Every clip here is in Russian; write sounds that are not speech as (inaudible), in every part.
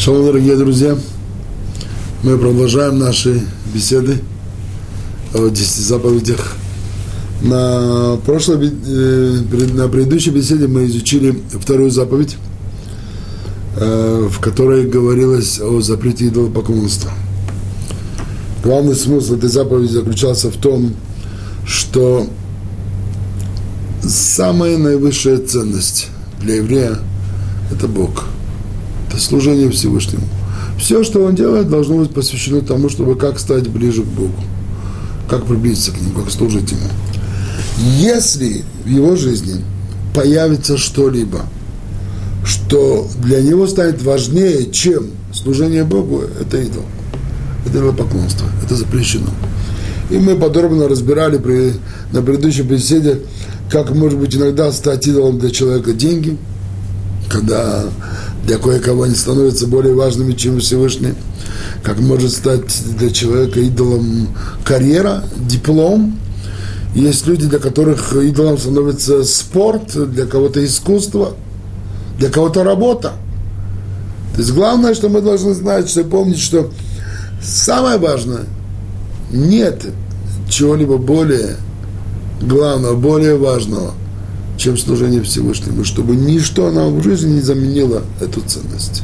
Шалом, дорогие друзья! Мы продолжаем наши беседы о десяти заповедях. На прошлой, э, на предыдущей беседе мы изучили вторую заповедь, э, в которой говорилось о запрете идолопоклонства. Главный смысл этой заповеди заключался в том, что самая наивысшая ценность для еврея – это Бог – это служение Всевышнему. Все, что он делает, должно быть посвящено тому, чтобы как стать ближе к Богу, как приблизиться к Нему, как служить Ему. Если в его жизни появится что-либо, что для него станет важнее, чем служение Богу, это идол. Это поклонство, это запрещено. И мы подробно разбирали при, на предыдущей беседе, как может быть иногда стать идолом для человека деньги, когда для кое-кого они становятся более важными, чем Всевышний, как может стать для человека идолом карьера, диплом. Есть люди, для которых идолом становится спорт, для кого-то искусство, для кого-то работа. То есть главное, что мы должны знать, что помнить, что самое важное, нет чего-либо более главного, более важного – чем служение Всевышнему, чтобы ничто нам в жизни не заменило эту ценность.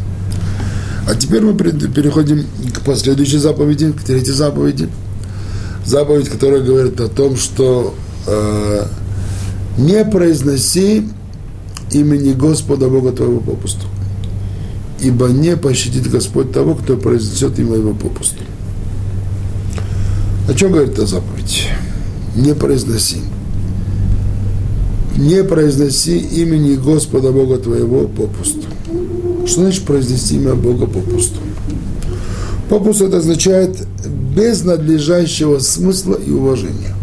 А теперь мы переходим к последующей заповеди, к третьей заповеди. Заповедь, которая говорит о том, что э, не произноси имени Господа Бога твоего попусту. Ибо не пощадит Господь того, кто произнесет имя его попусту. О чем говорит эта заповедь? Не произноси не произноси имени Господа Бога твоего попусту. Что значит произнести имя Бога попусту? Попусту это означает без надлежащего смысла и уважения.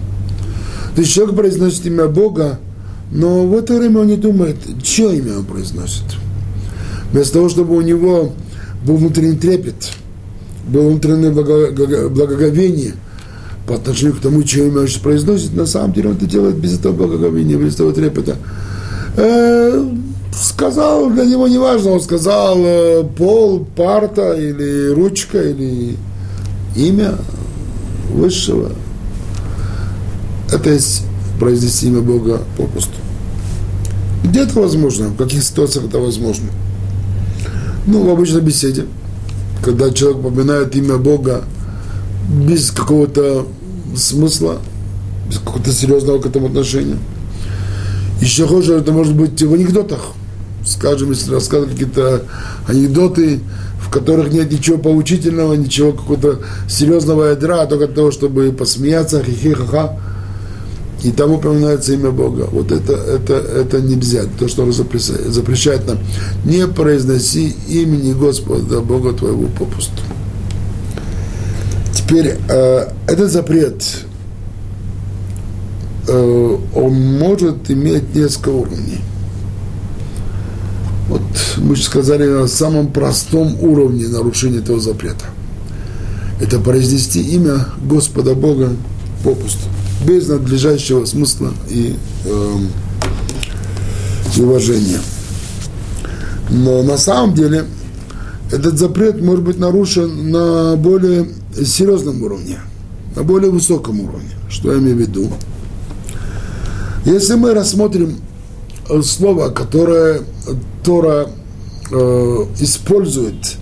То есть человек произносит имя Бога, но в это время он не думает, чье имя он произносит. Вместо того, чтобы у него был внутренний трепет, было внутреннее благоговение – по отношению к тому, чье имя он произносит, на самом деле он это делает без этого благоговения, без этого трепета. Э, сказал, для него не важно, он сказал э, пол, парта или ручка, или имя высшего. Это есть произнести имя Бога попусту. Где это возможно? В каких ситуациях это возможно? Ну, в обычной беседе, когда человек упоминает имя Бога без какого-то смысла, без какого-то серьезного к этому отношения. Еще хуже это может быть в анекдотах. Скажем, если рассказывать какие-то анекдоты, в которых нет ничего поучительного, ничего какого-то серьезного ядра, а только того, чтобы посмеяться, хихи-ха-ха. И там упоминается имя Бога. Вот это, это, это нельзя. То, что он запрещает, запрещает нам. Не произноси имени Господа Бога твоего попусту. Теперь э, этот запрет, э, он может иметь несколько уровней. Вот мы же сказали на самом простом уровне нарушения этого запрета. Это произнести имя Господа Бога попусту, без надлежащего смысла и, э, и уважения. Но на самом деле этот запрет может быть нарушен на более серьезном уровне, на более высоком уровне. Что я имею в виду? Если мы рассмотрим э, слово, которое Тора э, использует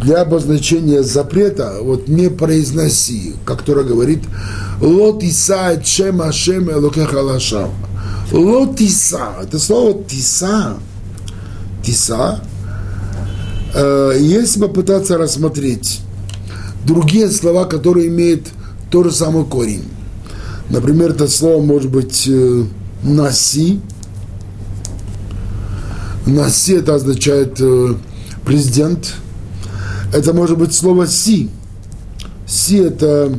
для обозначения запрета, вот не произноси, как Тора говорит, лотиса чем ашем элокехалашам. Лотиса, это слово тиса, тиса, э, если попытаться рассмотреть другие слова, которые имеют тот же самый корень. Например, это слово может быть э, наси. Наси это означает э, президент. Это может быть слово си. Си это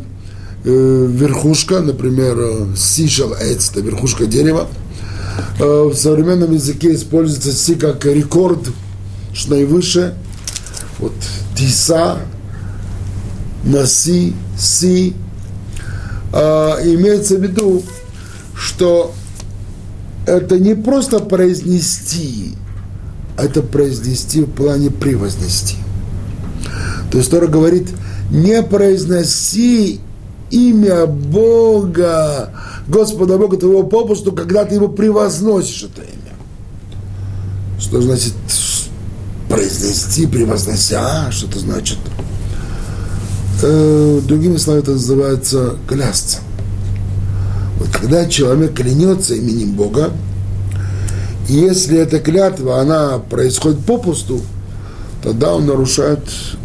э, верхушка, например, сишел эц, это верхушка дерева. В современном языке используется си как рекорд, что наивысшее. Вот тиса, наси, си, а, имеется в виду, что это не просто произнести, а это произнести в плане превознести. То есть Тора говорит, не произноси имя Бога, Господа Бога твоего попусту, когда ты его превозносишь, это имя. Что значит произнести, превознося, что это значит? Э, другими словами, это называется клясться. Вот когда человек клянется именем Бога, если эта клятва, она происходит попусту, тогда он нарушает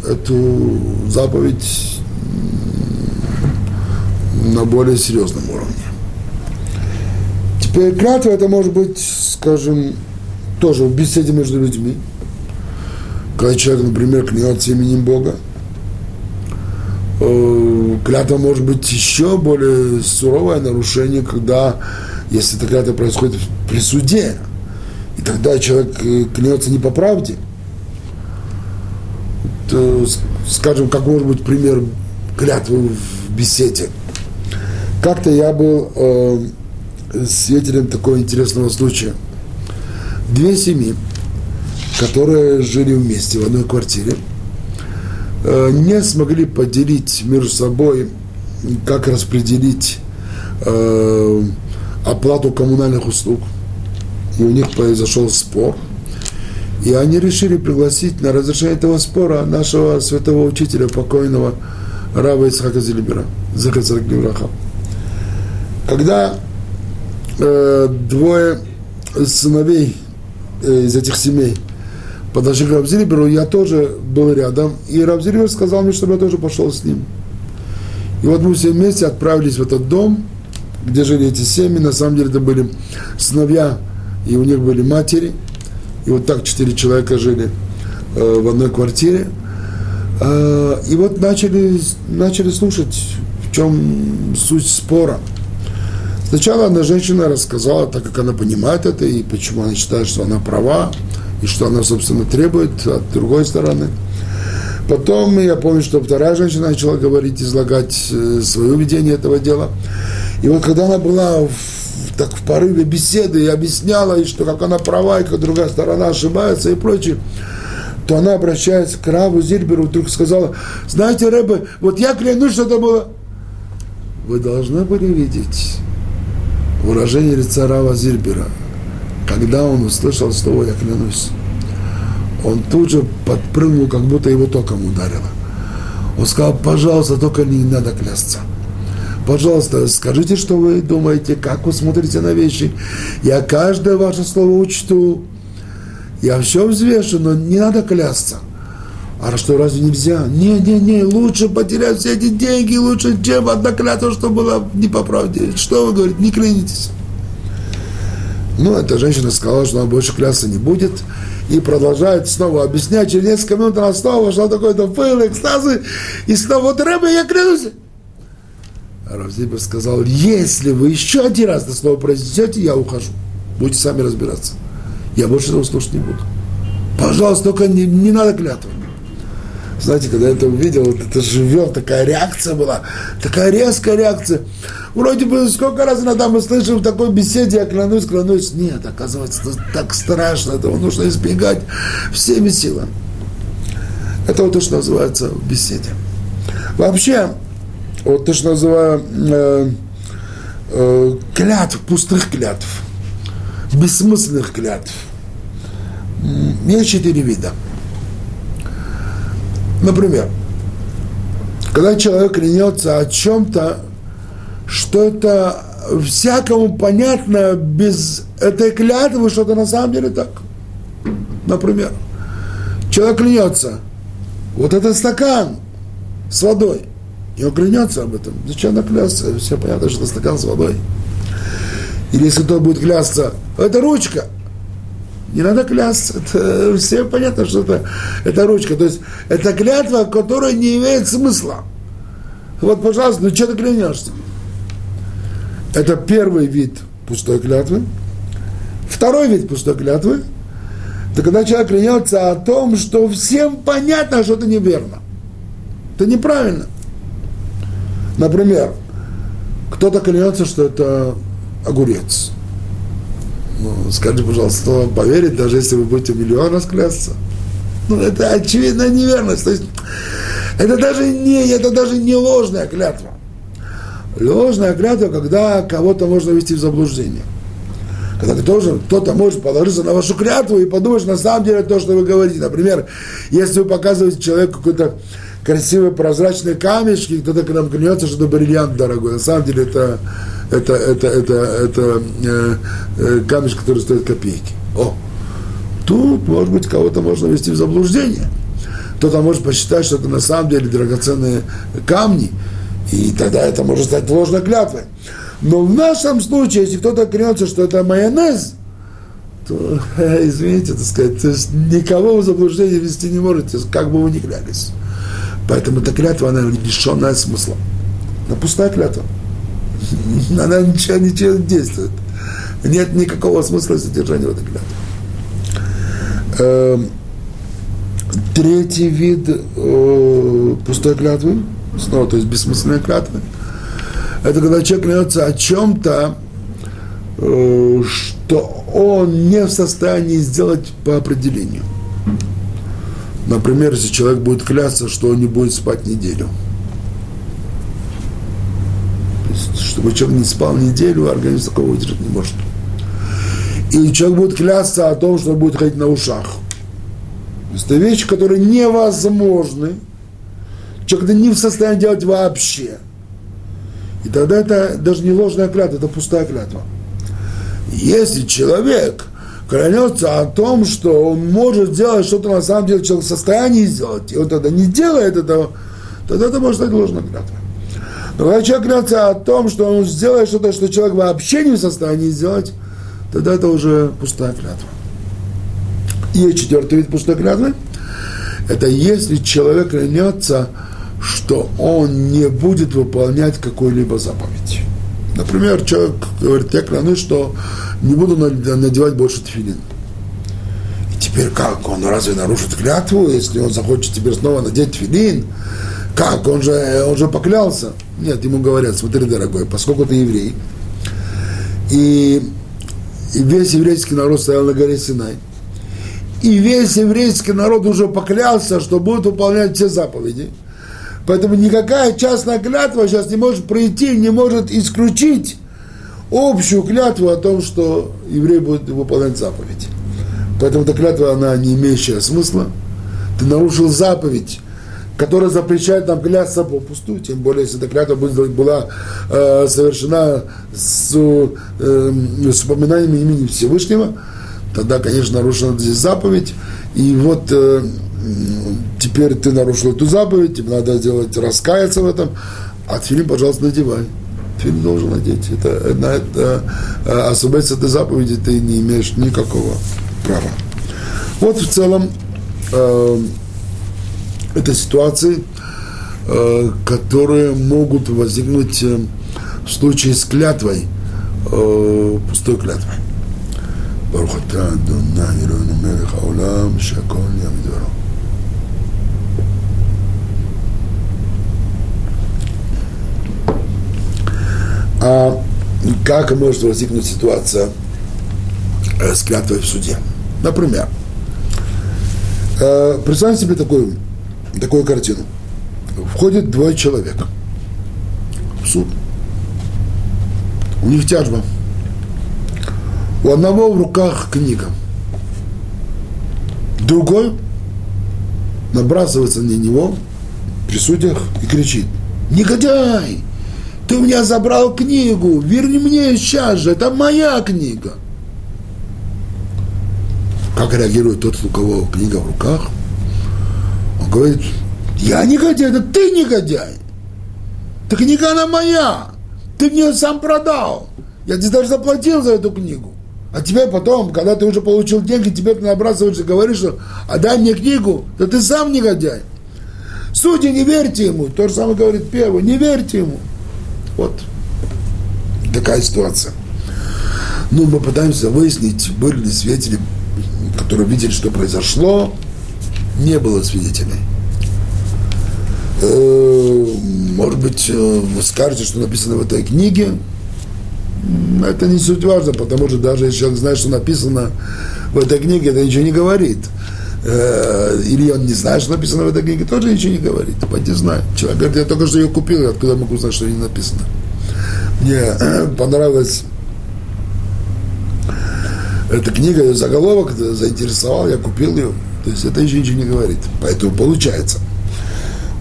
эту заповедь на более серьезном уровне. Теперь клятва это может быть, скажем, тоже в беседе между людьми. Когда человек, например, клянется именем Бога, клятва может быть еще более суровое нарушение, когда, если эта клятва происходит при суде, и тогда человек э, клянется не по правде, то, скажем, как может быть пример клятвы в беседе – как-то я был э, свидетелем такого интересного случая. Две семьи, которые жили вместе в одной квартире, э, не смогли поделить между собой, как распределить э, оплату коммунальных услуг. И у них произошел спор. И они решили пригласить на разрешение этого спора нашего святого учителя, покойного Рава Исхака Зелибера, Захар Гливраха. Когда э, двое сыновей э, из этих семей подошли к Равзилиберу, я тоже был рядом, и Равзилибер сказал мне, чтобы я тоже пошел с ним. И вот мы все вместе отправились в этот дом, где жили эти семьи. На самом деле это были сыновья, и у них были матери. И вот так четыре человека жили э, в одной квартире. Э, и вот начали, начали слушать, в чем суть спора – Сначала одна женщина рассказала, так как она понимает это, и почему она считает, что она права, и что она, собственно, требует от другой стороны. Потом я помню, что вторая женщина начала говорить, излагать э, свое видение этого дела. И вот когда она была в, так в порыве беседы и объясняла, и что как она права, и как другая сторона ошибается и прочее, то она обращается к Раву Зильберу, вдруг сказала, знаете, Рэбе, вот я клянусь, что это было. Вы должны были видеть выражение лица Рава Зильбера, когда он услышал слово «я клянусь», он тут же подпрыгнул, как будто его током ударило. Он сказал, пожалуйста, только не надо клясться. Пожалуйста, скажите, что вы думаете, как вы смотрите на вещи. Я каждое ваше слово учту. Я все взвешу, но не надо клясться. А что, разве нельзя? Не, не, не, лучше потерять все эти деньги, лучше, чем одна клятва, что была не по правде. Что вы говорите, не клянитесь. Ну, эта женщина сказала, что она больше клясться не будет. И продолжает снова объяснять. Через несколько минут она снова вошла такой-то пыл, экстазы. И снова, вот Рэбе, я клянусь. А Равзибер сказал, если вы еще один раз это слово произнесете, я ухожу. Будете сами разбираться. Я больше этого слушать не буду. Пожалуйста, только не, не надо клятвы. Знаете, когда я это увидел, вот это живет, такая реакция была, такая резкая реакция. Вроде бы сколько раз иногда мы слышим в такой беседе, я клянусь, клянусь. Нет, оказывается, это так страшно, этого нужно избегать всеми силами. Это вот то, что называется в беседе. Вообще, вот то, что называю э, э, клятв, пустых клятв, бессмысленных клятв. Есть четыре вида. Например, когда человек клянется о чем-то, что это всякому понятно без этой клятвы, что это на самом деле так. Например, человек клянется, вот этот стакан с водой, и он клянется об этом. Зачем наклясться? Все понятно, что это стакан с водой. Или если кто будет клясться, это ручка – не надо клясться. (laughs) Это, всем понятно, что это, это ручка. То есть это клятва, которая не имеет смысла. Вот, пожалуйста, ну что ты клянешься? Это первый вид пустой клятвы. Второй вид пустой клятвы – это когда человек клянется о том, что всем понятно, что это неверно. Это неправильно. Например, кто-то клянется, что это огурец. Ну, скажите, пожалуйста, вам поверит, даже если вы будете миллион раз клясться? Ну, это очевидная неверность. То есть, Это даже не, это даже не ложная клятва. Ложная клятва, когда кого-то можно ввести в заблуждение. Когда кто-то может положиться на вашу клятву и подумать, на самом деле то, что вы говорите. Например, если вы показываете человеку какой-то красивый прозрачный камешки, кто-то к нам клянется, что это бриллиант дорогой. На самом деле это, это, это, это, это э, э, камешек, который стоит копейки. О, тут, может быть, кого-то можно ввести в заблуждение. Кто-то может посчитать, что это на самом деле драгоценные камни, и тогда это может стать ложной клятвой. Но в нашем случае, если кто-то клянется, что это майонез, то, извините, так сказать, никого в заблуждение ввести не можете, как бы вы ни клялись. Поэтому эта клятва, она лишенная смысла. Она пустая клятва. (laughs) Она ничего, ничего не действует. Нет никакого смысла содержания в этой клятве. Эм, третий вид э, пустой клятвы, снова, то есть бессмысленной клятвы, это когда человек клянется о чем-то, э, что он не в состоянии сделать по определению. Например, если человек будет клясться, что он не будет спать неделю. То есть, чтобы человек не спал неделю, организм такого выдержать не может. И человек будет клясться о том, что он будет ходить на ушах. Это вещи, которые невозможны. Человек не в состоянии делать вообще. И тогда это даже не ложная клятва, это пустая клятва. Если человек клянется о том, что он может сделать что-то на самом деле человек в состоянии сделать, и он тогда не делает этого, тогда это может стать ложной клятвой. Но когда человек клянется о том, что он сделает что-то, что человек вообще не в состоянии сделать, тогда это уже пустая клятва. И четвертый вид пустой клятвы – это если человек клянется, что он не будет выполнять какую-либо заповедь. Например, человек говорит, я клянусь, что не буду надевать больше тфилин. И теперь как? Он разве нарушит клятву, если он захочет теперь снова надеть тфилин? Как? Он же, он же поклялся. Нет, ему говорят, смотри, дорогой, поскольку ты еврей, и, и весь еврейский народ стоял на горе Синай, и весь еврейский народ уже поклялся, что будет выполнять все заповеди – Поэтому никакая частная клятва сейчас не может пройти, не может исключить общую клятву о том, что еврей будет выполнять заповедь. Поэтому эта клятва, она не имеющая смысла. Ты нарушил заповедь, которая запрещает нам клясться попусту, тем более, если эта клятва была э, совершена с, э, с упоминанием имени Всевышнего, тогда, конечно, нарушена здесь заповедь. И вот э, теперь ты нарушил эту заповедь, тебе надо сделать, раскаяться в этом, а тфилин, пожалуйста, надевай. Тфилин должен надеть. Это, на это, а, освободиться этой заповеди ты не имеешь никакого права. Вот в целом э, это ситуации, э, которые могут возникнуть э, в случае с клятвой, э, пустой клятвой. ברוך אתה אדוני אלוהינו מלך העולם שהכל נהיה מדברו А как может возникнуть ситуация э, с клятвой в суде? Например, э, представьте себе такую, такую картину. Входит двое человек в суд. У них тяжба. У одного в руках книга. Другой набрасывается на него при судьях и кричит, негодяй, ты у меня забрал книгу, верни мне сейчас же, это моя книга. Как реагирует тот, у кого книга в руках? Говорит, я негодяй, это ты негодяй. Та книга она моя, ты мне сам продал. Я тебе даже заплатил за эту книгу. А тебе потом, когда ты уже получил деньги, тебе ты набрасываешься говоришь, что отдай мне книгу, да ты сам негодяй. Судьи, не верьте ему. То же самое говорит первый, не верьте ему. Вот такая ситуация. Ну, мы пытаемся выяснить, были ли свидетели, которые видели, что произошло. Не было свидетелей. Э, может быть, э, вы скажете, что написано в этой книге. Это не суть важно, потому что даже если человек знает, что написано в этой книге, это ничего не говорит. э, или он не знает, что написано в этой книге, тоже ничего не говорит. Пойди знай. Человек говорит, я только что ее купил, откуда могу знать, что не написано. Мне (clears throat) понравилось эта книга, ее заголовок заинтересовал, я купил ее. То есть это еще ничего не говорит. Поэтому получается.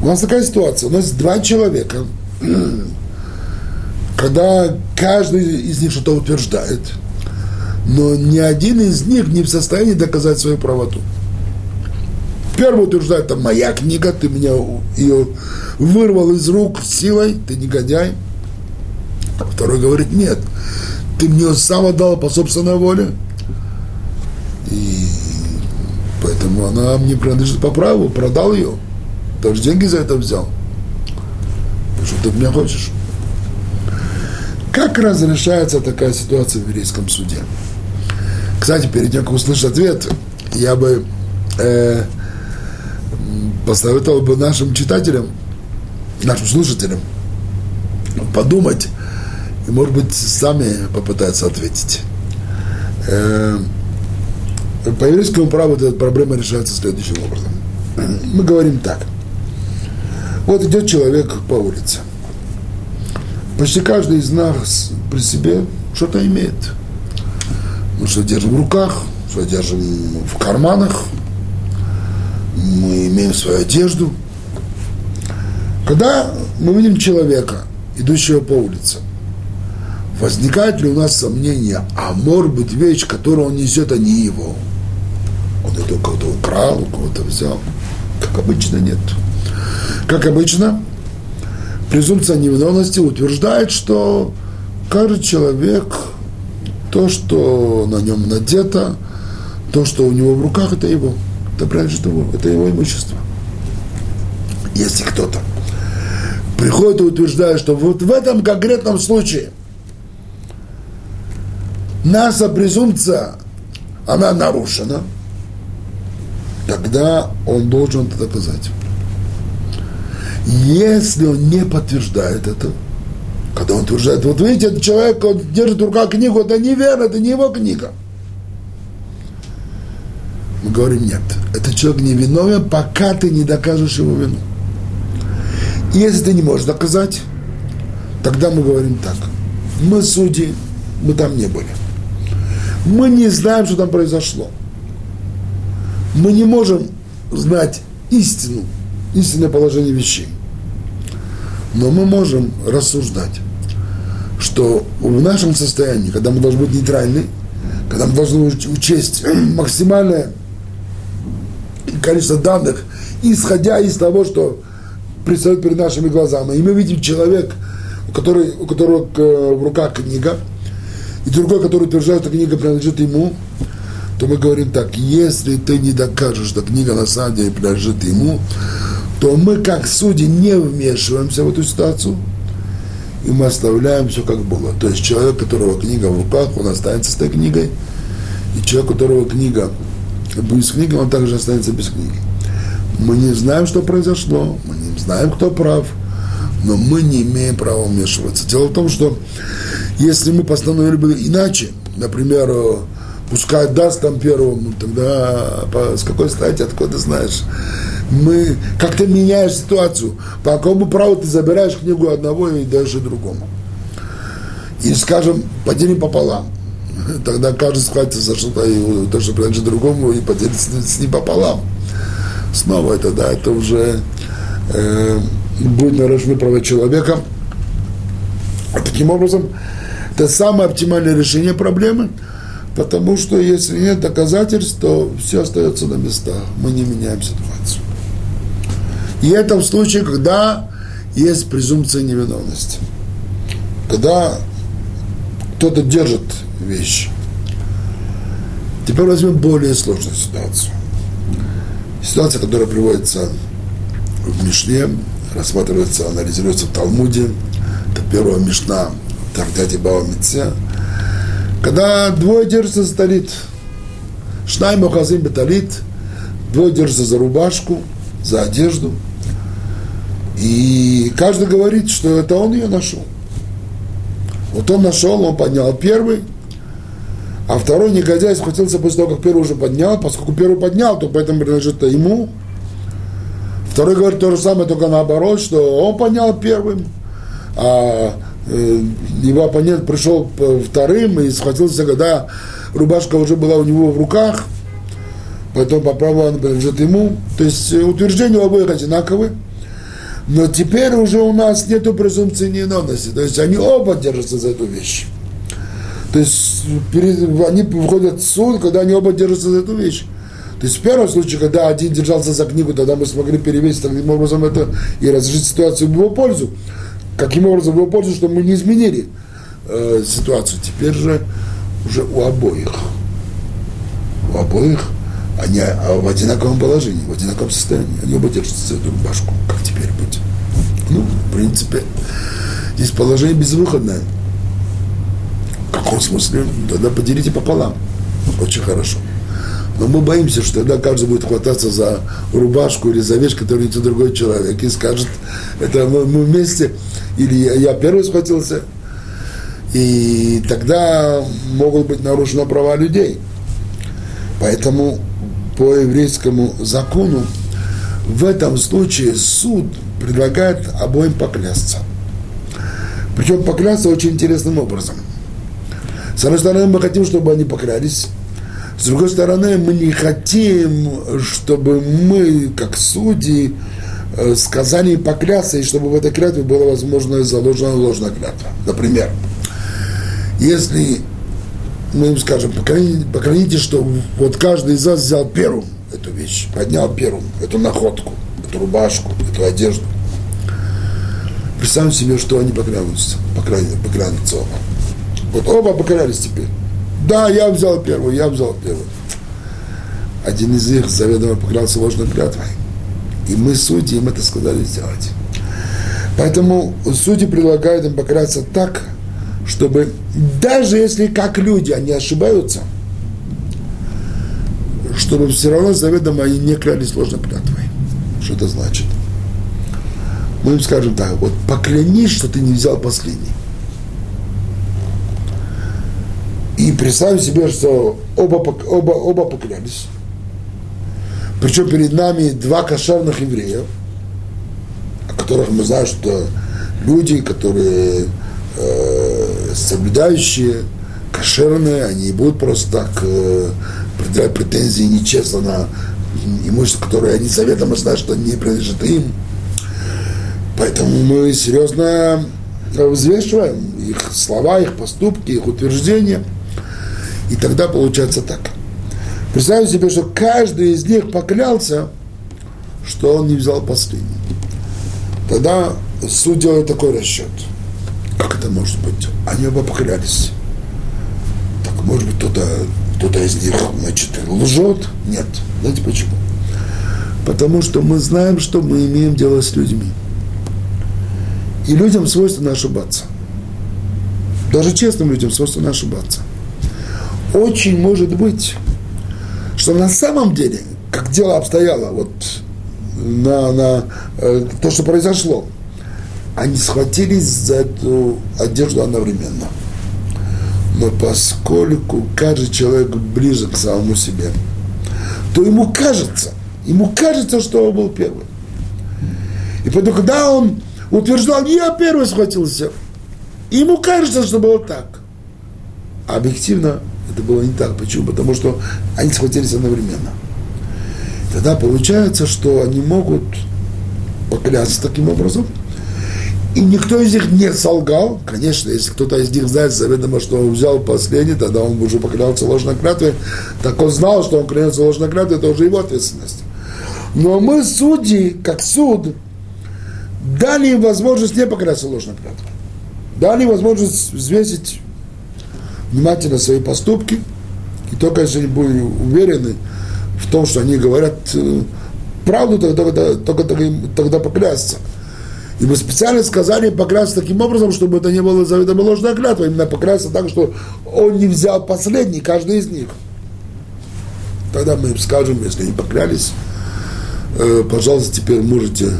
У нас такая ситуация. У нас два человека, (clears throat) когда каждый из них что-то утверждает, но ни один из них не в состоянии доказать свою правоту. Первый утверждает, это моя книга, ты меня ее вырвал из рук силой, ты негодяй. Второй говорит, нет, ты мне сам отдал по собственной воле, и поэтому она мне принадлежит по праву, продал ее. Даже деньги за это взял. Что ты от меня хочешь? Как разрешается такая ситуация в еврейском суде? Кстати, перед тем, как услышать ответ, я бы э, посоветовал бы нашим читателям, нашим слушателям подумать и, может быть, сами попытаться ответить. Э, по еврейскому праву эта проблема решается следующим образом. (clears throat) Мы говорим так. Вот идет человек по улице. Почти каждый из нас при себе что-то имеет. Мы что держим в руках, что держим в карманах, мы имеем свою одежду. Когда мы видим человека, идущего по улице, возникает ли у нас сомнение, а может быть вещь, которую он несет, а не его – он это у кого-то украл, у кого-то взял. Как обычно, нет. Как обычно, презумпция невиновности утверждает, что каждый человек, то, что на нем надето, то, что у него в руках, это его. Это принадлежит его, это его имущество. Если кто-то приходит и утверждает, что вот в этом конкретном случае наша презумпция, она нарушена – тогда он должен это доказать. Если он не подтверждает это, когда он утверждает, вот видите, этот человек, он держит в руках книгу, это неверно, это не его книга. Мы говорим, нет, этот человек не виновен, пока ты не докажешь его вину. Если ты не можешь доказать, тогда мы говорим так, мы судьи, мы там не были. Мы не знаем, что там произошло мы не можем знать истину, истинное положение вещей. Но мы можем рассуждать, что в нашем состоянии, когда мы должны быть нейтральны, когда мы должны учесть (clears throat) максимальное количество данных, исходя из того, что предстает перед нашими глазами. И мы видим человек, у, которого, у которого в руках книга, и другой, который утверждает, что книга принадлежит ему, то мы говорим так, если ты не докажешь, что книга на самом деле принадлежит ему, то мы, как судьи, не вмешиваемся в эту ситуацию, и мы оставляем все как было. То есть человек, у которого книга в руках, он останется с этой книгой, и человек, у которого книга будет с книгой, он также останется без книги. Мы не знаем, что произошло, мы не знаем, кто прав, но мы не имеем права вмешиваться. Дело в том, что если мы постановили бы иначе, например, пускай даст там первому, тогда с какой стати, откуда знаешь? Мы, как ты меняешь ситуацию, по какому праву ты забираешь книгу одного и и другому. И, скажем, поделим пополам. (laughs) Тогда каждый схватится за что-то, и то, что принадлежит другому, и поделит с, ним пополам. Снова это, да, это уже э, будет нарушены права человека. Таким образом, это самое оптимальное решение проблемы – Потому что если нет доказательств, то все остается на местах. Мы не меняем ситуацию. И это в случае, когда есть презумпция невиновности. Когда кто-то держит вещи. Теперь возьмем более сложную ситуацию. Ситуация, которая приводится в Мишне, рассматривается, анализируется в Талмуде. Это первая Мишна в Тартяте Бава Митце – когда двое держатся за талит, Шнай Мохазим Беталит, двое держатся за рубашку, за одежду, и каждый говорит, что это он ее нашел. Вот он нашел, он поднял первый, А второй негодяй схватился после того, как первый уже поднял, поскольку первый поднял, то поэтому принадлежит ему. Второй говорит то же самое, только наоборот, что он поднял первым, а его оппонент пришел вторым и схватился, когда рубашка уже была у него в руках, поэтому по праву она принадлежит ему. То есть э, утверждения у обоих одинаковые. Но теперь уже у нас нет презумпции невиновности. То есть они оба держатся за эту вещь. То есть перед, они выходят в суд, когда они оба держатся за эту вещь. То есть в первом случае, когда один держался за книгу, тогда мы смогли перевесить таким образом это и разрешить ситуацию в его пользу. Каким образом его пользу, чтобы мы не изменили э, ситуацию. Теперь же уже у обоих. У обоих они а в одинаковом положении, в одинаковом состоянии. Они оба держатся за эту рубашку. Как теперь быть? Ну, в принципе, здесь положение безвыходное. В каком смысле? Тогда поделите пополам. Очень хорошо. Но мы боимся, что тогда каждый будет хвататься за рубашку или за вещь, которую несет другой человек, и скажет, это мы, мы вместе, или я, я первый схватился, и тогда могут быть нарушены права людей. Поэтому по еврейскому закону в этом случае суд предлагает обоим поклясться. Причем поклясться очень интересным образом. С одной стороны, мы хотим, чтобы они поклялись. С другой стороны, мы не хотим, чтобы мы, как судьи, э, сказали поклясться, и чтобы в этой клятве было возможно заложена ложная клятва. Например, если мы им скажем, покляните, что вот каждый из вас взял первым эту вещь, поднял первым эту находку, эту рубашку, эту одежду. Представим себе, что они поклянутся, поклянутся оба. Вот оба поклялись теперь. Да, я взял первую, я взял первую. Один из них заведомо поклялся ложной клятвой. И мы, судьи, им это сказали сделать. Поэтому судьи предлагают им покляться так, чтобы даже если как люди они ошибаются, чтобы все равно заведомо они не клялись ложной клятвой. Что это значит? Мы им скажем так, вот поклянись, что ты не взял последний. И представим себе, что оба, оба, оба поклялись. Причем перед нами два кошерных еврея, о которых мы знаем, что люди, которые э, соблюдающие, кошерные, они не будут просто так э, предъявлять претензии нечестно на имущество, которое они заведомо знают, что не принадлежит им. Поэтому мы серьезно взвешиваем их слова, их поступки, их утверждения. И тогда получается так. Представьте себе, что каждый из них поклялся, что он не взял последний. Тогда суд делает такой расчет – как это может быть? Они оба поклялись. Так, может быть, кто-то кто из них, значит, лжет? Нет. Знаете почему? Потому что мы знаем, что мы имеем дело с людьми. И людям свойственно ошибаться. Даже честным людям свойственно ошибаться. Очень может быть, что на самом деле, как дело обстояло, вот на, на э, то, что произошло, они схватились за эту одежду одновременно. Но поскольку каждый человек ближе к самому себе, то ему кажется, ему кажется, что он был первый. И поэтому, когда он утверждал, я первый схватился, ему кажется, что было так. Объективно это было не так. Почему? Потому что они схватились одновременно. Тогда получается, что они могут поклясться таким образом – и никто из них не солгал. Конечно, если кто-то из них знает заведомо, что он взял последний, тогда он уже поклялся ложной клятвой. Так он знал, что он клянется ложной клятвой, это уже его ответственность. Но мы, судьи, как суд, дали им возможность не поклясться ложной клятвой. Дали им возможность взвесить внимательно свои поступки. И только если они были уверены в том, что они говорят э, правду, тогда, тогда, тогда, тогда, поклясться. И мы специально сказали поклясться таким образом, чтобы это не было заведомо ложная клятва, именно поклясться так, что он не взял последний, каждый из них. Тогда мы им скажем, если они поклялись, э, пожалуйста, теперь можете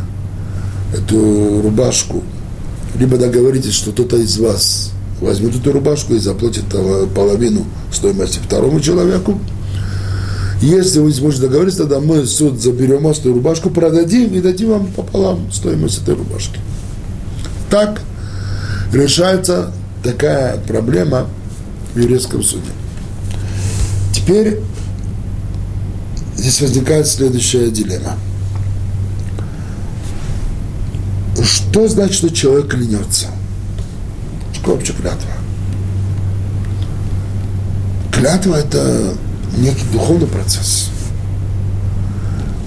эту рубашку, либо договоритесь, что кто-то из вас возьмет эту рубашку и заплатит половину стоимости второму человеку. Если вы сможете договориться, тогда мы суд заберем вас эту рубашку, продадим и дадим вам пополам стоимость этой рубашки. Так решается такая проблема в еврейском суде. Теперь здесь возникает следующая дилемма. Что значит, что человек клянется? Вообще клятва? Клятва – это некий духовный процесс.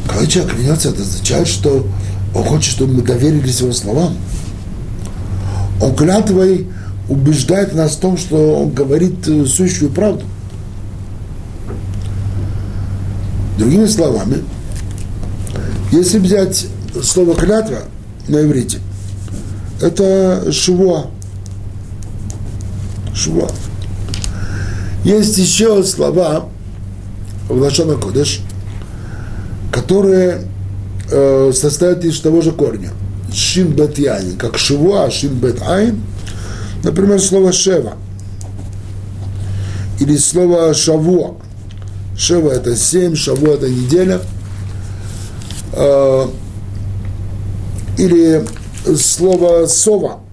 Когда человек клянется, это означает, что он хочет, чтобы мы доверились его словам. Он клятвой убеждает нас в том, что он говорит э, сущую правду. Другими словами, если взять слово клятва на иврите, это швуа. Швуа. Есть еще слова в Лашона Кодеш, которые э, состоят из того же корня. Шин бет яин, как швуа, шин бет айн. Например, слово шева. Или слово шавуа. Шева это семь, шаву это неделя. Э, или слово сова.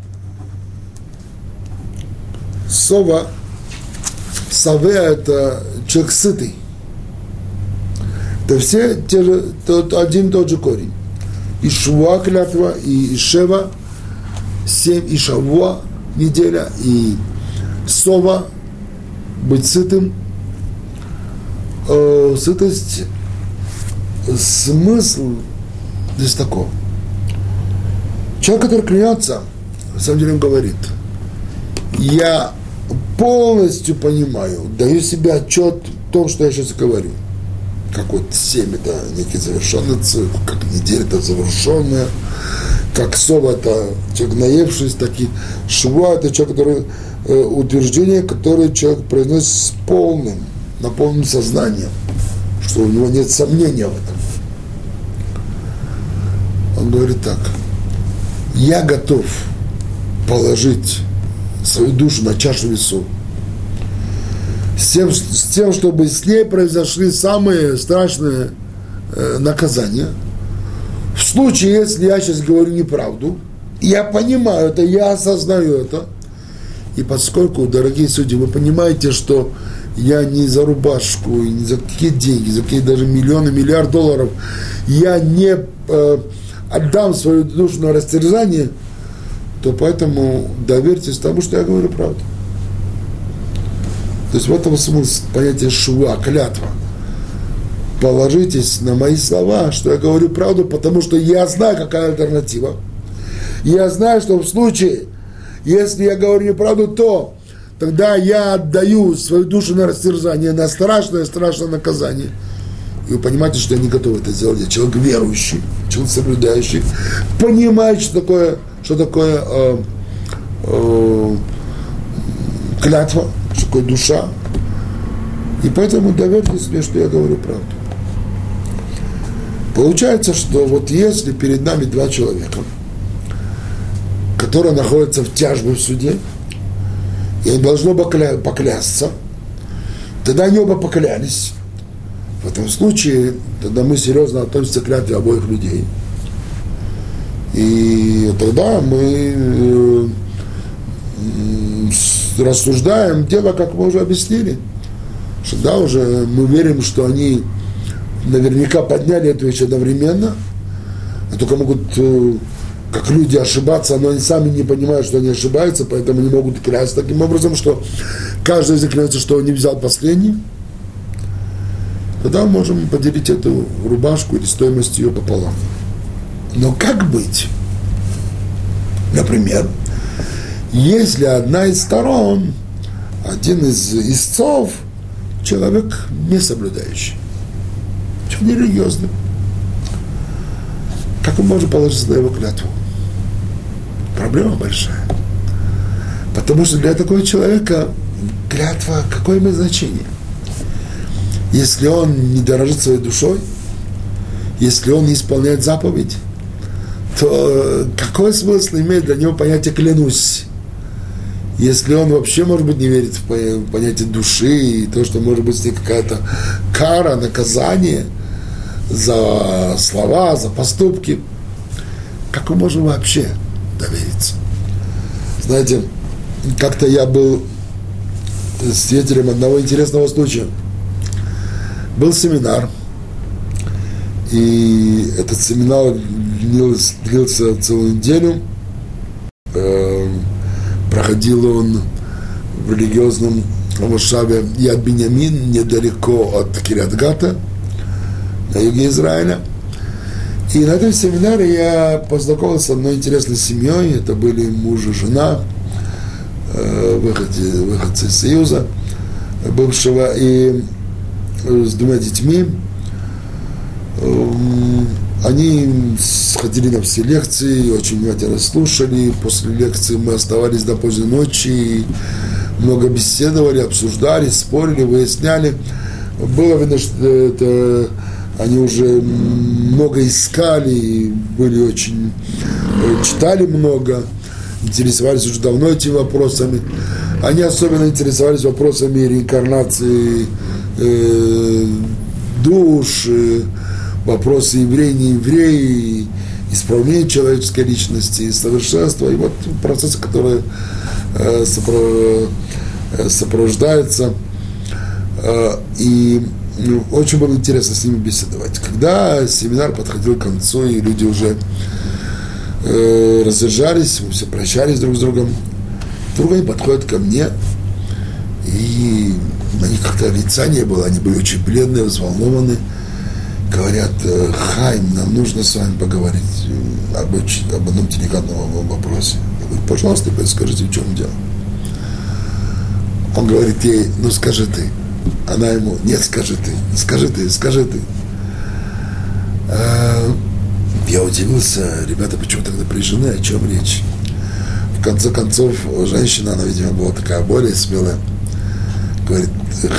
Сова, саве это человек сытый. Это все те же, тот, один тот же корень. И швуа клятва, и шева, семь, и шавуа неделя, и сова, быть сытым, э, сытость, смысл здесь такой. Человек, который клянется, на самом деле он говорит, я полностью понимаю, даю себе отчет в том, что я сейчас говорю. Как вот семь это некий завершенный цикл, как неделя это завершенная, как сова это человек наевшись, так и шва это человек, который э, утверждение, которое человек произносит с полным на полном сознании, что у него нет сомнения в этом. Он говорит так, я готов положить свою душу на чашу весов, с тем, с тем, чтобы с ней произошли самые страшные э, наказания. В случае, если я сейчас говорю неправду, я понимаю это, я осознаю это, и поскольку, дорогие судьи, вы понимаете, что я не за рубашку, не за какие деньги, за какие даже миллионы, миллиард долларов, я не э, отдам свою душу на растерзание, то поэтому доверьтесь тому, что я говорю правду. То есть в этом смысл понятия шуа, клятва. Положитесь на мои слова, что я говорю правду, потому что я знаю, какая альтернатива. Я знаю, что в случае, если я говорю неправду, то тогда я отдаю свою душу на растерзание, на страшное-страшное наказание. И вы понимаете, что я не готов это сделать. Я человек верующий, человек соблюдающий, понимает, что такое, что такое э, э, клятва, что такое душа. И поэтому доверьтесь мне, что я говорю правду. Получается, что вот если перед нами два человека, которые находятся в тяжбе в суде, и должно покля... поклясться, тогда они оба поклялись. В этом случае тогда мы серьезно относимся к клятве обоих людей. И тогда мы э, рассуждаем дело, как мы уже объяснили. Что да, уже мы верим, что они наверняка подняли эту вещь одновременно, а только могут э, как люди ошибаться, но они сами не понимают, что они ошибаются, поэтому не могут клясться таким образом, что каждый из них клянется, что он не взял последний. Тогда мы можем поделить эту рубашку или стоимость ее пополам. Но как быть? Например, если одна из сторон, один из истцов, человек не соблюдающий, человек нерелигиозный, как он может положиться на его клятву? проблема большая. Потому что для такого человека клятва какое имеет значение? Если он не дорожит своей душой, если он не исполняет заповедь, то какой смысл имеет для него понятие «клянусь»? если он вообще, может быть, не верит в понятие души и то, что может быть с ней какая-то кара, наказание за слова, за поступки, как мы можем вообще довериться? Знаете, как-то я был свидетелем одного интересного случая. Был семинар, и этот семинар длился, длился целую неделю. Эм, проходил он в религиозном Мошаве Яд Бенямин, недалеко от Кириатгата, на юге Израиля. И на этом семинаре я познакомился с одной интересной семьей. Это были муж и жена, э, выходцы, выходцы из Союза бывшего, и с двумя детьми. Эм, они сходили на все лекции, очень внимательно слушали. После лекции мы оставались до поздней ночи, много беседовали, обсуждали, спорили, выясняли. Было видно, что это, они уже много искали, были очень, э, читали много, интересовались уже давно этими вопросами. Они особенно интересовались вопросами реинкарнации э, душ, э, вопросы еврей, не еврей, исправление человеческой личности, совершенства, и вот процессы, которые э, э, сопровождаются. Э, и ну, очень было интересно с ними беседовать. Когда семинар подходил к концу, и люди уже э, разъезжались, мы все прощались друг с другом, вдруг они подходят ко мне, и на них как-то лица не было, они были очень бледные, взволнованные говорят, «Э, Хайм, нам нужно с вами поговорить э, об, об одном деликатном вопросе. Я говорю, пожалуйста, скажите, в чем дело. Он говорит ей, ну скажи ты. Она ему, нет, скажи ты, скажи ты, скажи ты. А, я удивился, ребята почему так напряжены, о чем речь. В конце концов, женщина, она, видимо, была такая более смелая, говорит,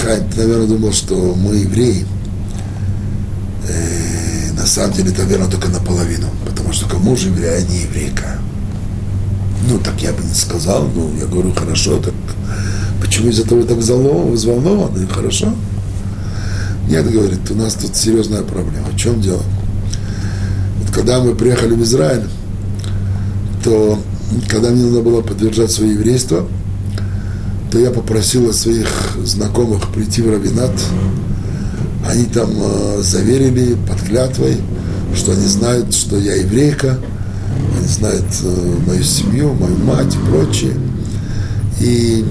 Хайм, ты, наверное, думал, что мы евреи, э, на самом деле это верно только наполовину, потому что кому же еврея, а не еврейка. Ну, так я бы не сказал, ну, я говорю, хорошо, так почему из этого так взволнованы, хорошо? Нет, говорит, у нас тут серьезная проблема. В чем дело? Вот когда мы приехали в Израиль, то когда мне надо было подтверждать свое еврейство, то я попросил своих знакомых прийти в Равинат, они там э, заверили под клятвой, что они знают, что я еврейка, они знают э, мою семью, мою мать и прочее. И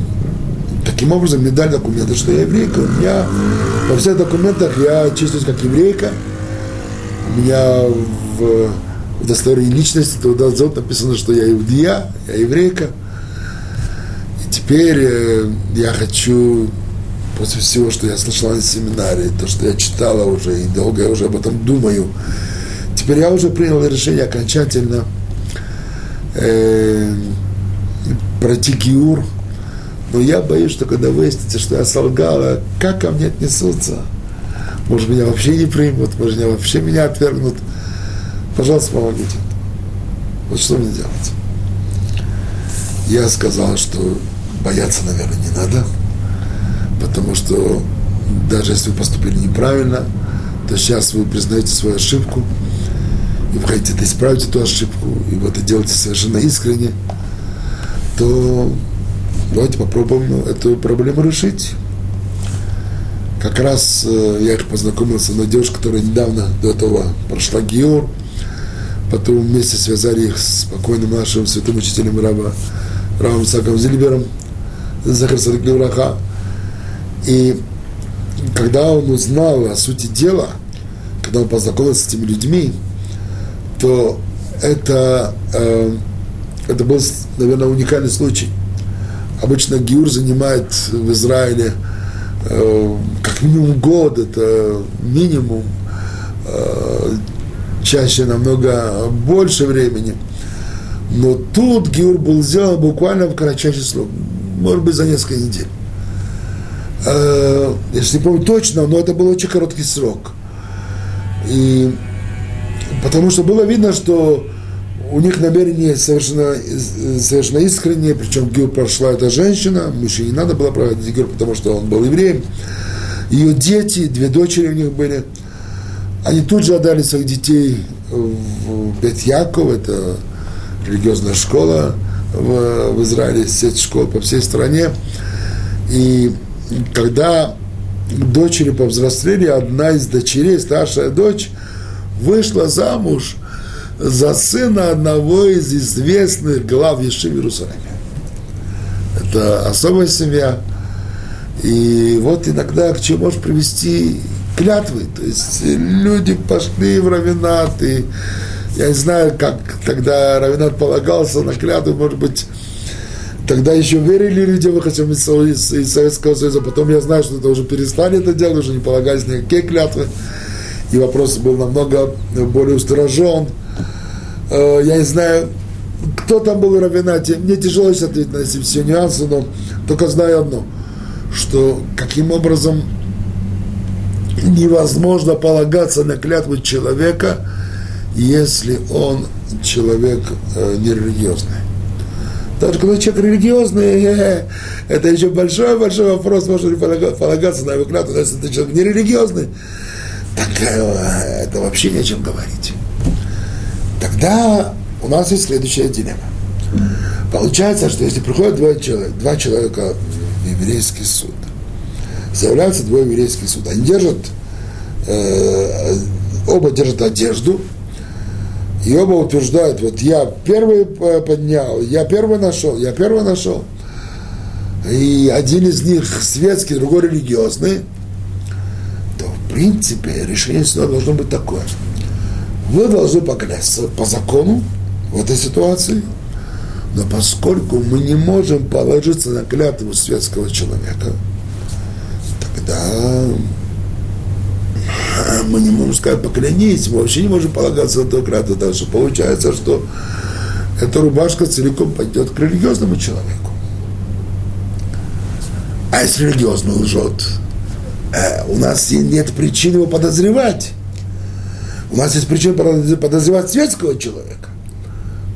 таким образом мне дали документы, что я еврейка. У меня во всех документах я числюсь как еврейка. У меня в удостоверении личности туда написано, что я иудея, я еврейка. Теперь э, я хочу после всего, что я слышал на семинаре, то, что я читала уже, и долго я уже об этом думаю, теперь я уже принял решение окончательно э, пройти гиур, но я боюсь, что когда выяснится, что я солгала, как ко мне отнесутся? Может, меня вообще не примут, может, меня вообще меня отвергнут. Пожалуйста, помогите. Вот что мне делать? Я сказал, что бояться, наверное, не надо – потому что даже если вы поступили неправильно, то сейчас вы признаете свою ошибку, и вы хотите исправить эту ошибку, и вы это делаете совершенно искренне, то давайте попробуем эту проблему решить. Как раз э, я их познакомился с одной девушкой, которая недавно до этого прошла Геор, потом вместе связали их с покойным нашим святым учителем Раба, Равом Саком Зильбером, Захар Садик Левраха, и когда он узнал о сути дела, когда он познакомился с этими людьми, то это, э, это был, наверное, уникальный случай. Обычно Гиур занимает в Израиле э, как минимум год, это минимум, э, чаще намного больше времени. Но тут Гиур был сделан буквально в кратчайший срок, может быть, за несколько недель э, если не помню точно, но это был очень короткий срок. И потому что было видно, что у них намерение совершенно, совершенно искреннее, причем Гюр прошла эта женщина, мужчине не надо было проводить Гюр, потому что он был евреем. Ее дети, две дочери у них были, они тут же отдали своих детей в Бет Яков, это религиозная школа в, в Израиле, сеть школ по всей стране. И когда дочери повзрослели, одна из дочерей, старшая дочь, вышла замуж за сына одного из известных глав Ешив Иерусалиме. Это особая семья. И вот иногда к чему может привести клятвы. То есть люди пошли в равенат, и я не знаю, как тогда равенат полагался на клятву, может быть, Тогда еще верили люди, выходцам из, из, из Советского Союза. Потом я знаю, что это уже перестали это делать, уже не полагались никакие клятвы. И вопрос был намного более устражен. Э, я не знаю, кто там был в Равенате. Мне тяжело сейчас ответить на эти все нюансы, но только знаю одно, что каким образом невозможно полагаться на клятву человека, если он человек э, нерелигиозный. Даже когда человек религиозный, э, это еще большой-большой вопрос, можно ли полагаться на его клятву, если это человек нерелигиозный, так э, это вообще не о чем говорить. Тогда у нас есть следующая дилемма. Получается, что если приходят два человека, два человека в еврейский суд, заявляются двое в еврейский суд, они держат, э, оба держат одежду, и оба утверждают, вот я первый поднял, я первый нашел, я первый нашел. И один из них светский, другой религиозный, то в принципе решение суда должно быть такое. Вы должны поклясться по закону в этой ситуации, но поскольку мы не можем положиться на клятву светского человека, тогда мы не можем сказать поклянись, мы вообще не можем полагаться на эту клятву, так что получается, что эта рубашка целиком пойдет к религиозному человеку. А если религиозный лжет, э, у нас нет причин его подозревать. У нас есть причина подозревать светского человека.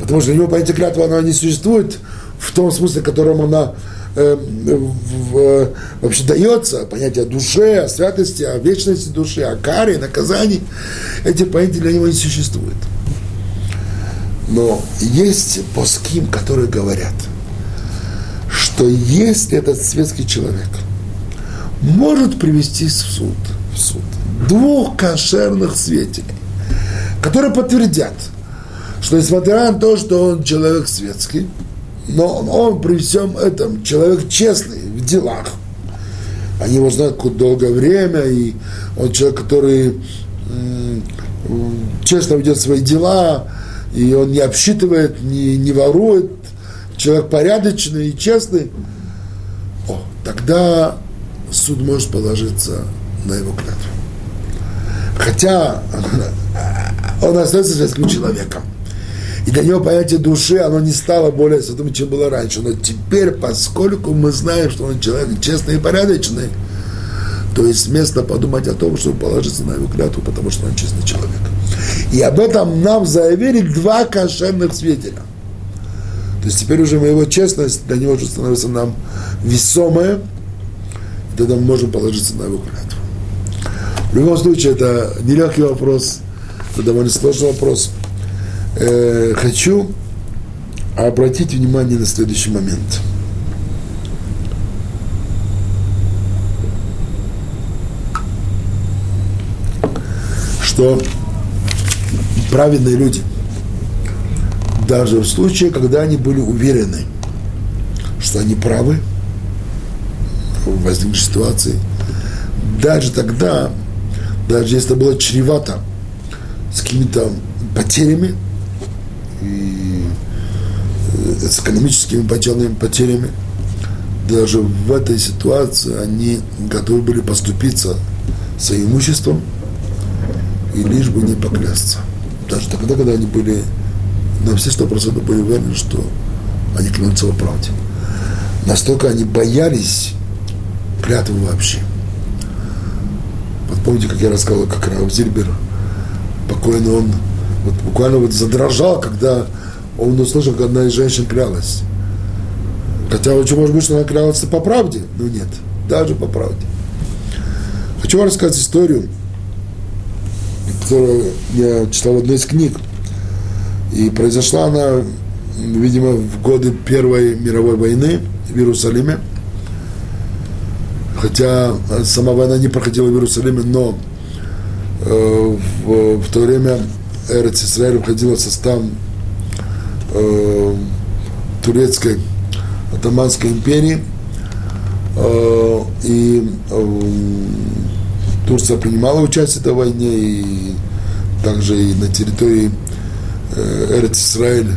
Потому что для него понятие клятвы оно не существует в том смысле, в котором она Э, в, вообще дается понятие о душе, о святости, о вечности души, о каре, наказании. Эти понятия для него не существуют. Но есть поским, которые говорят, что если этот светский человек может привести в суд, в суд двух кошерных свидетелей, которые подтвердят, что несмотря на то, что он человек светский, но он при всем этом человек честный в делах. Они его знают какое долгое время, и он человек, который честно ведет свои дела, и он не обсчитывает, не, не ворует, человек порядочный и честный, о, тогда суд может положиться на его клятву. Хотя (laughs) он остается светским человеком. И для него понятие души, оно не стало более святым, чем было раньше. Но теперь, поскольку мы знаем, что он человек честный и порядочный, то есть место подумать о том, чтобы положиться на его клятву, потому что он честный человек. И об этом нам заявили два кошерных свидетеля. То есть теперь уже его честность для него уже становится нам весомая, и тогда мы можем положиться на его клятву. В любом случае, это нелегкий вопрос, это довольно сложный вопрос э, хочу обратить внимание на следующий момент. Что праведные люди, даже в случае, когда они были уверены, что они правы в возникшей ситуации, даже тогда, даже если это было чревато с какими-то потерями, и э, с экономическими потерями, потерями, даже в этой ситуации они готовы были поступиться своим имуществом и лишь бы не поклясться. Даже тогда, когда они были на все сто процентов были уверены, что они клянутся в правде. Настолько они боялись клятвы вообще. Вот помните, как я рассказывал, как Рав Зильбер, покойный он вот буквально вот задрожал, когда он услышал, как одна из женщин клялась. Хотя очень может быть, что она клялась по правде, но нет, даже по правде. Хочу вам рассказать историю, которую я читал в одной из книг. И произошла она, видимо, в годы Первой мировой войны в Иерусалиме. Хотя сама война не проходила в Иерусалиме, но э, в, в то время Эрец Исраиль входила в состав э, турецкой Атаманской империи. Э, и э, Турция принимала участие в этой войне, и также и на территории э, Эрец Исраиль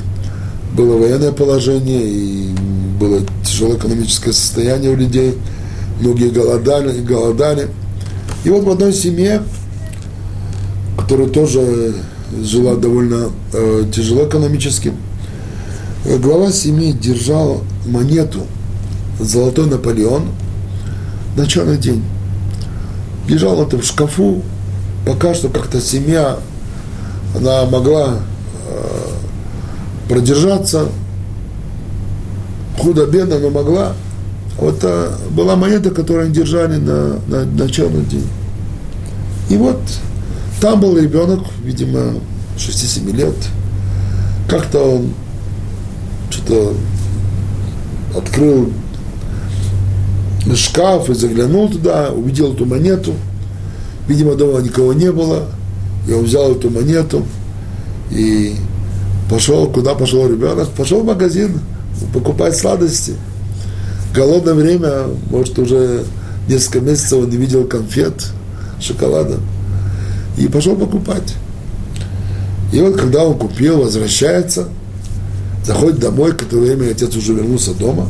было военное положение, и было тяжелое экономическое состояние у людей, многие голодали, голодали. И вот в одной семье, которая тоже жила довольно э, тяжело экономически, э, глава семьи держал монету «Золотой Наполеон» на черный день. Лежал это в шкафу, пока что как-то семья, она могла э, продержаться, худо-бедно, но могла. Вот а, была монета, которую они держали на, на, на черный день. И вот там был ребенок, видимо, 6-7 лет. Как-то он что-то открыл шкаф и заглянул туда, увидел эту монету. Видимо, дома никого не было. И он взял эту монету и пошел, куда пошел ребенок? Пошел в магазин покупать сладости. Голодное время, может, уже несколько месяцев он не видел конфет, шоколада. И пошел покупать. И вот когда он купил, возвращается, заходит домой, к этому времени отец уже вернулся дома,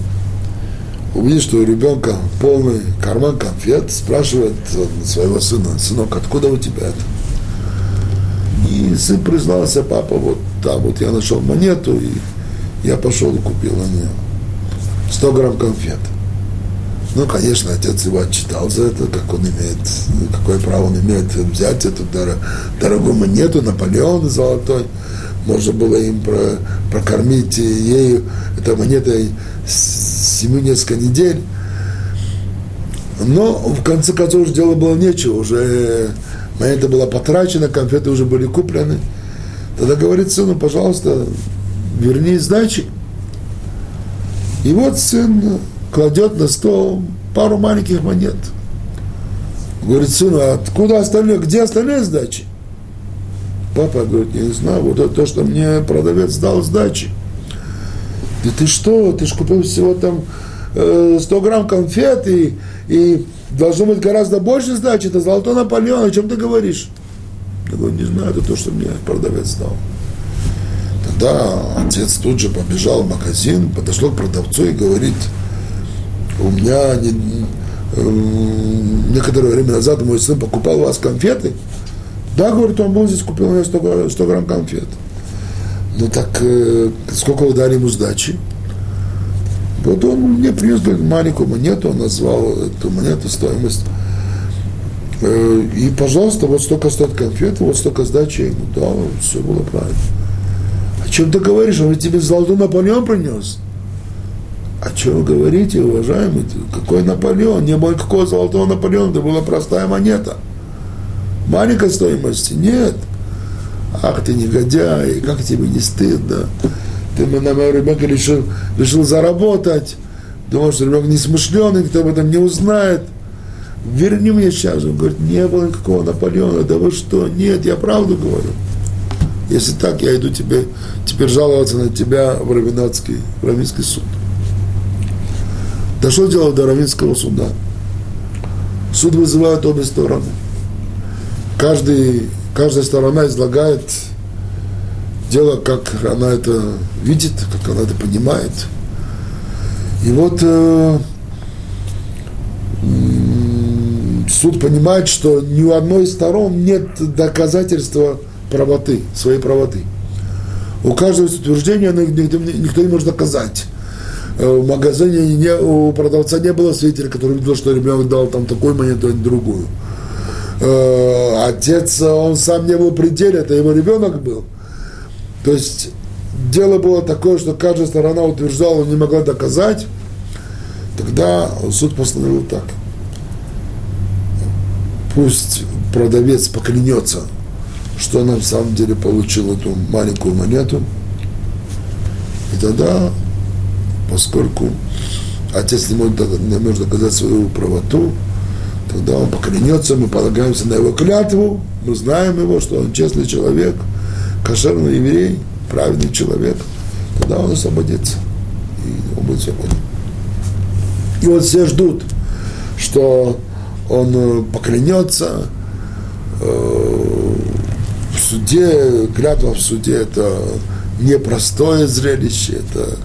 увидит, что у ребенка полный карман конфет, спрашивает своего сына, сынок, откуда у тебя это? И сын признался, папа, вот там вот я нашел монету, и я пошел и купил на нее 100 грамм конфет. Ну, конечно, отец его отчитал за это, как он имеет, какое право он имеет взять эту дорогую монету, Наполеон золотой. Можно было им про, прокормить ею, этой монетой семью несколько недель. Но в конце концов уже дело было нечего, уже монета была потрачена, конфеты уже были куплены. Тогда говорит сыну, пожалуйста, верни сдачи. И вот сын кладет на стол пару маленьких монет. Говорит, сын, а откуда остальные, где остальные сдачи? Папа говорит, я не знаю, вот это то, что мне продавец дал сдачи. Да ты что, ты же купил всего там э, 100 грамм конфет и, и должно быть гораздо больше сдачи, это золотой Наполеон, о чем ты говоришь? Я говорю, не знаю, это то, что мне продавец дал. Тогда отец тут же побежал в магазин, подошел к продавцу и говорит, у меня не, э, некоторое время назад мой сын покупал у вас конфеты. Да, говорит, он был здесь, купил у меня 100, 100 грамм конфет. Ну так, э, сколько вы дали ему сдачи? Вот он мне принес маленькую монету, он назвал эту монету стоимость. Э, и, пожалуйста, вот столько стоит конфеты, вот столько сдачи ему дал, все было правильно. О чем ты говоришь? Он тебе золотой Наполеон принес. О чем вы говорите, уважаемый? Какой Наполеон? Не было никакого золотого Наполеона, это была простая монета. Маленькой стоимости? Нет. Ах ты негодяй, как тебе не стыдно. Ты на моего ребенка решил, решил заработать. Думал, что ребенок несмышленый, кто об этом не узнает. Верни мне сейчас. Он говорит, не было никакого Наполеона. Да вы что? Нет, я правду говорю. Если так, я иду тебе, теперь жаловаться на тебя в Равинский суд. Дошло дело до Равинского суда. Суд вызывает обе стороны. Каждый, каждая сторона излагает дело, как она это видит, как она это понимает. И вот э, суд понимает, что ни у одной из сторон нет доказательства правоты, своей правоты. У каждого есть утверждение, но никто, никто не может доказать. Э, в магазине не, у продавца не было свидетеля, который видел, что ребенок дал там такую монету, а не другую. Э, отец, он сам не был в пределе, это его ребенок был. То есть дело было такое, что каждая сторона утверждала, не могла доказать, тогда суд постановил так. Пусть продавец поклянется, что он на самом деле получил эту маленькую монету, и тогда, поскольку отец не может, не может доказать свою правоту, тогда он поклянется, мы полагаемся на его клятву, мы знаем его, что он честный человек, кошерный еврей, праведный человек, тогда он освободится, и он будет свободен. И вот все ждут, что он э, поклянется, э, в суде, клятва в суде это непростое зрелище, это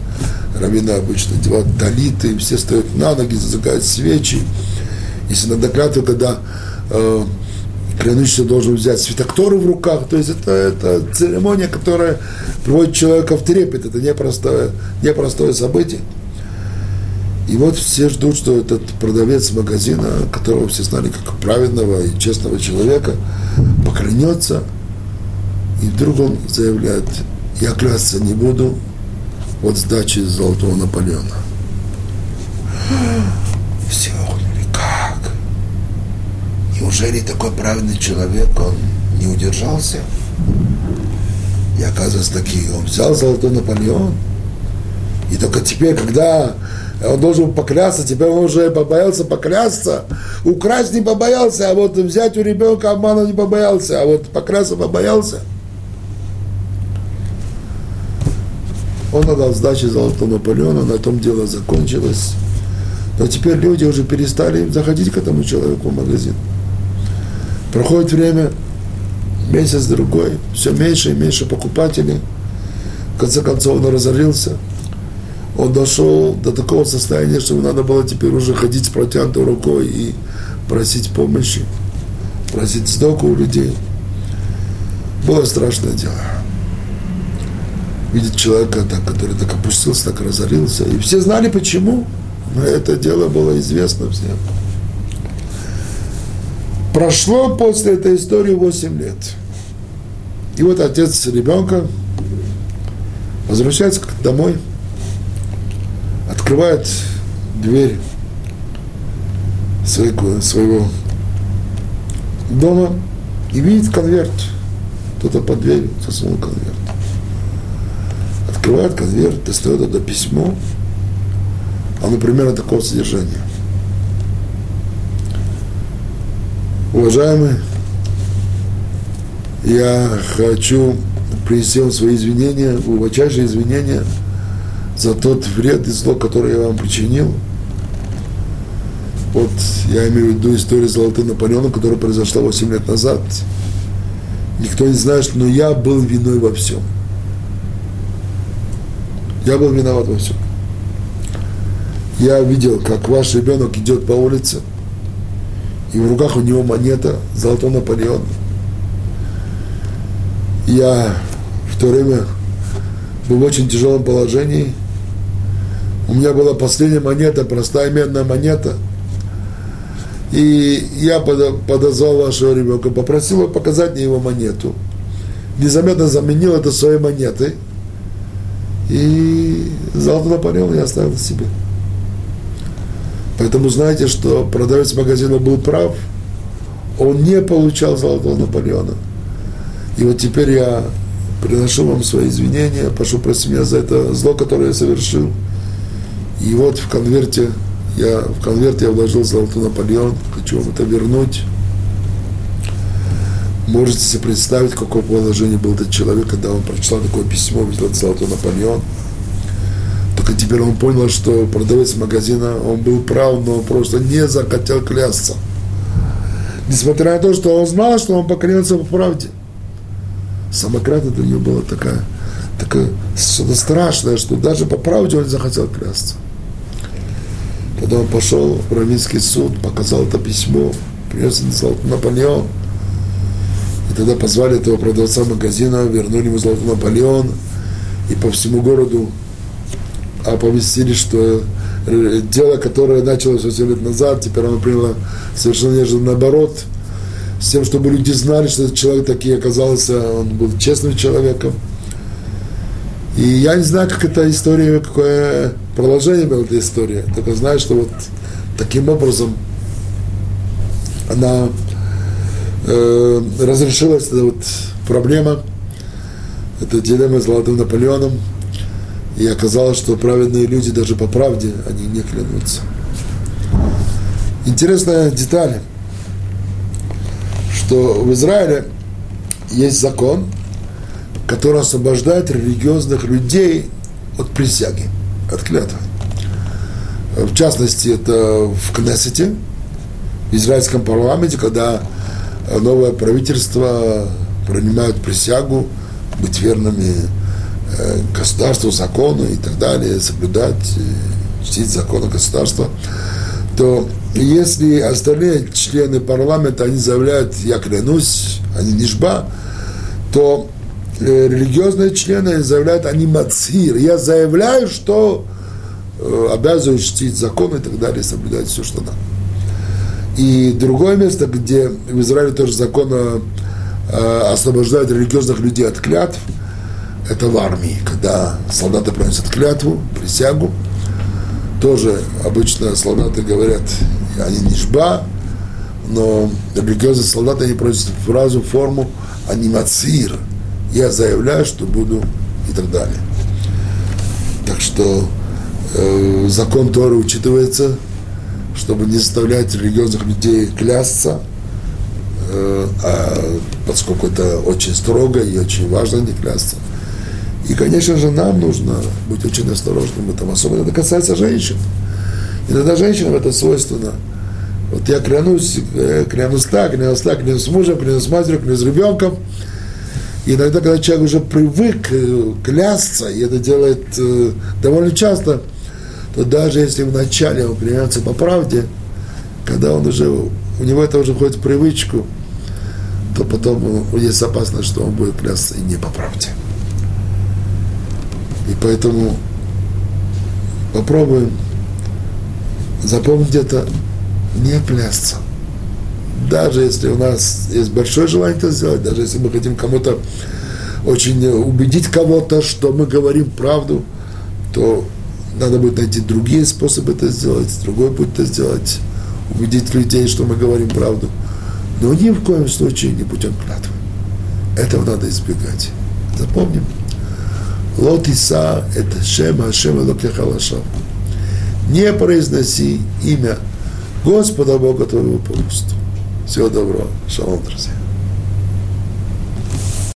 раввины обычно делают талиты, все стоят на ноги, зажигают свечи. Если надо клятву, когда э, клянущийся должен взять светокторы в руках, то есть это, это церемония, которая приводит человека в трепет, это непростое, непростое событие. И вот все ждут, что этот продавец магазина, которого все знали как праведного и честного человека, поклянется, и вдруг он заявляет, я клясться не буду от сдачи Золотого Наполеона. Все охнули, как? Неужели такой праведный человек, он не удержался? И оказывается, таки, он взял Золотой Наполеон, и только теперь, когда он должен поклясться, теперь он уже побоялся поклясться, украсть не побоялся, а вот взять у ребенка обмана не побоялся, а вот поклясться побоялся – Он отдал сдачи Золотому Наполеону, на том дело закончилось. Но теперь люди уже перестали заходить к этому человеку в магазин. Проходит время, месяц-другой, все меньше и меньше покупателей. В конце концов он разорился. Он дошел до такого состояния, что надо было теперь уже ходить с протянутой рукой и просить помощи, просить сдоку у людей. Было страшное дело видит человека, так, который так опустился, так разорился. И все знали почему. Но это дело было известно всем. Прошло после этой истории 8 лет. И вот отец ребенка возвращается домой, открывает дверь своего, своего дома и видит конверт. Кто-то под дверью засунул конверт открывает конверт, достает это письмо, оно примерно такого содержания. Уважаемый, я хочу принести вам свои извинения, глубочайшие извинения за тот вред и зло, которое я вам причинил. Вот я имею в виду историю Золотым Наполеоном, которая произошла 8 лет назад. Никто не знает, но я был виной во всем. Я был виноват во всем. Я видел, как ваш ребенок идет по улице, и в руках у него монета золотой Наполеон. Я в то время был в очень тяжелом положении. У меня была последняя монета, простая медная монета. И я подозвал вашего ребенка, попросил его показать мне его монету. Незаметно заменил это своей монетой – и золото Наполеон я оставил себе. Поэтому знаете, что продавец магазина был прав, он не получал золотого Наполеона. И вот теперь я приношу вам свои извинения, прошу простить меня за это зло, которое я совершил. И вот в конверте я, в конверте я вложил золотой Наполеон, хочу вам это вернуть. Можете себе представить, в каком положении был этот человек, когда он прочитал такое письмо, видел золотой Наполеон. Только теперь он понял, что продавец магазина, он был прав, но он просто не захотел клясться. Несмотря на то, что он знал, что он поклянется по правде. Самократно для него было такая, такое что-то страшное, что даже по правде он не захотел клясться. Когда он пошел в Равинский суд, показал это письмо, принес Наполеон – и тогда позвали этого продавца магазина, вернули ему золотой Наполеон, и по всему городу оповестили, что э, дело, которое началось 8 лет назад, теперь оно приняло совершенно неожиданно наоборот, с тем, чтобы люди знали, что этот человек таки оказался, он был честным человеком. И я не знаю, как эта история, какое продолжение была эта история. Только знаю, что вот таким образом она э, разрешилась эта вот проблема, эта дилемма с Золотым Наполеоном, и оказалось, что праведные люди даже по правде, они не клянутся. Интересная деталь, что в Израиле есть закон, который освобождает религиозных людей от присяги, от клятвы. В частности, это в Кнессете, в израильском парламенте, когда новое правительство принимает присягу быть верными э, государству, закону и так далее, соблюдать, э, чтить законы государства, то если остальные члены парламента, они заявляют, я клянусь, они нишба, то э, религиозные члены заявляют, они мацир, я заявляю, что э, обязываю чтить законы и так далее, соблюдать все, что надо. И другое место, где в Израиле тоже законно э, освобождают религиозных людей от клятв, это в армии, когда солдаты приносят клятву, присягу, тоже обычно солдаты говорят, они не жба, но религиозные солдаты, они просят фразу, форму, они мацир, я заявляю, что буду и так далее. Так что э, закон Торы учитывается, чтобы не заставлять религиозных людей клясться, э, а, поскольку это очень строго и очень важно не клясться. И, конечно же, нам нужно быть очень осторожным в этом, особенно это касается женщин. Иногда женщинам это свойственно. Вот я клянусь, э, клянусь так, клянусь так, клянусь с мужем, клянусь с матерью, клянусь с ребенком. И иногда, когда человек уже привык э, клясться, и это делает довольно часто, то даже если вначале он клянется по правде, когда он уже, у него это уже входит в привычку, то потом есть опасность, что он будет клясться и не по правде. И поэтому попробуем запомнить это, не клясться. Даже если у нас есть большое желание это сделать, даже если мы хотим кому-то очень убедить кого-то, что мы говорим правду, то надо будет найти другие способы это сделать, другой путь это сделать, убедить людей, что мы говорим правду. Но ни в коем случае не путем клятвы. Этого надо избегать. Запомним. Лотиса – это Шем Хашем Элокехалашав. Не произноси имя Господа Бога твоего полностью. Всего доброго. Шалом, друзья.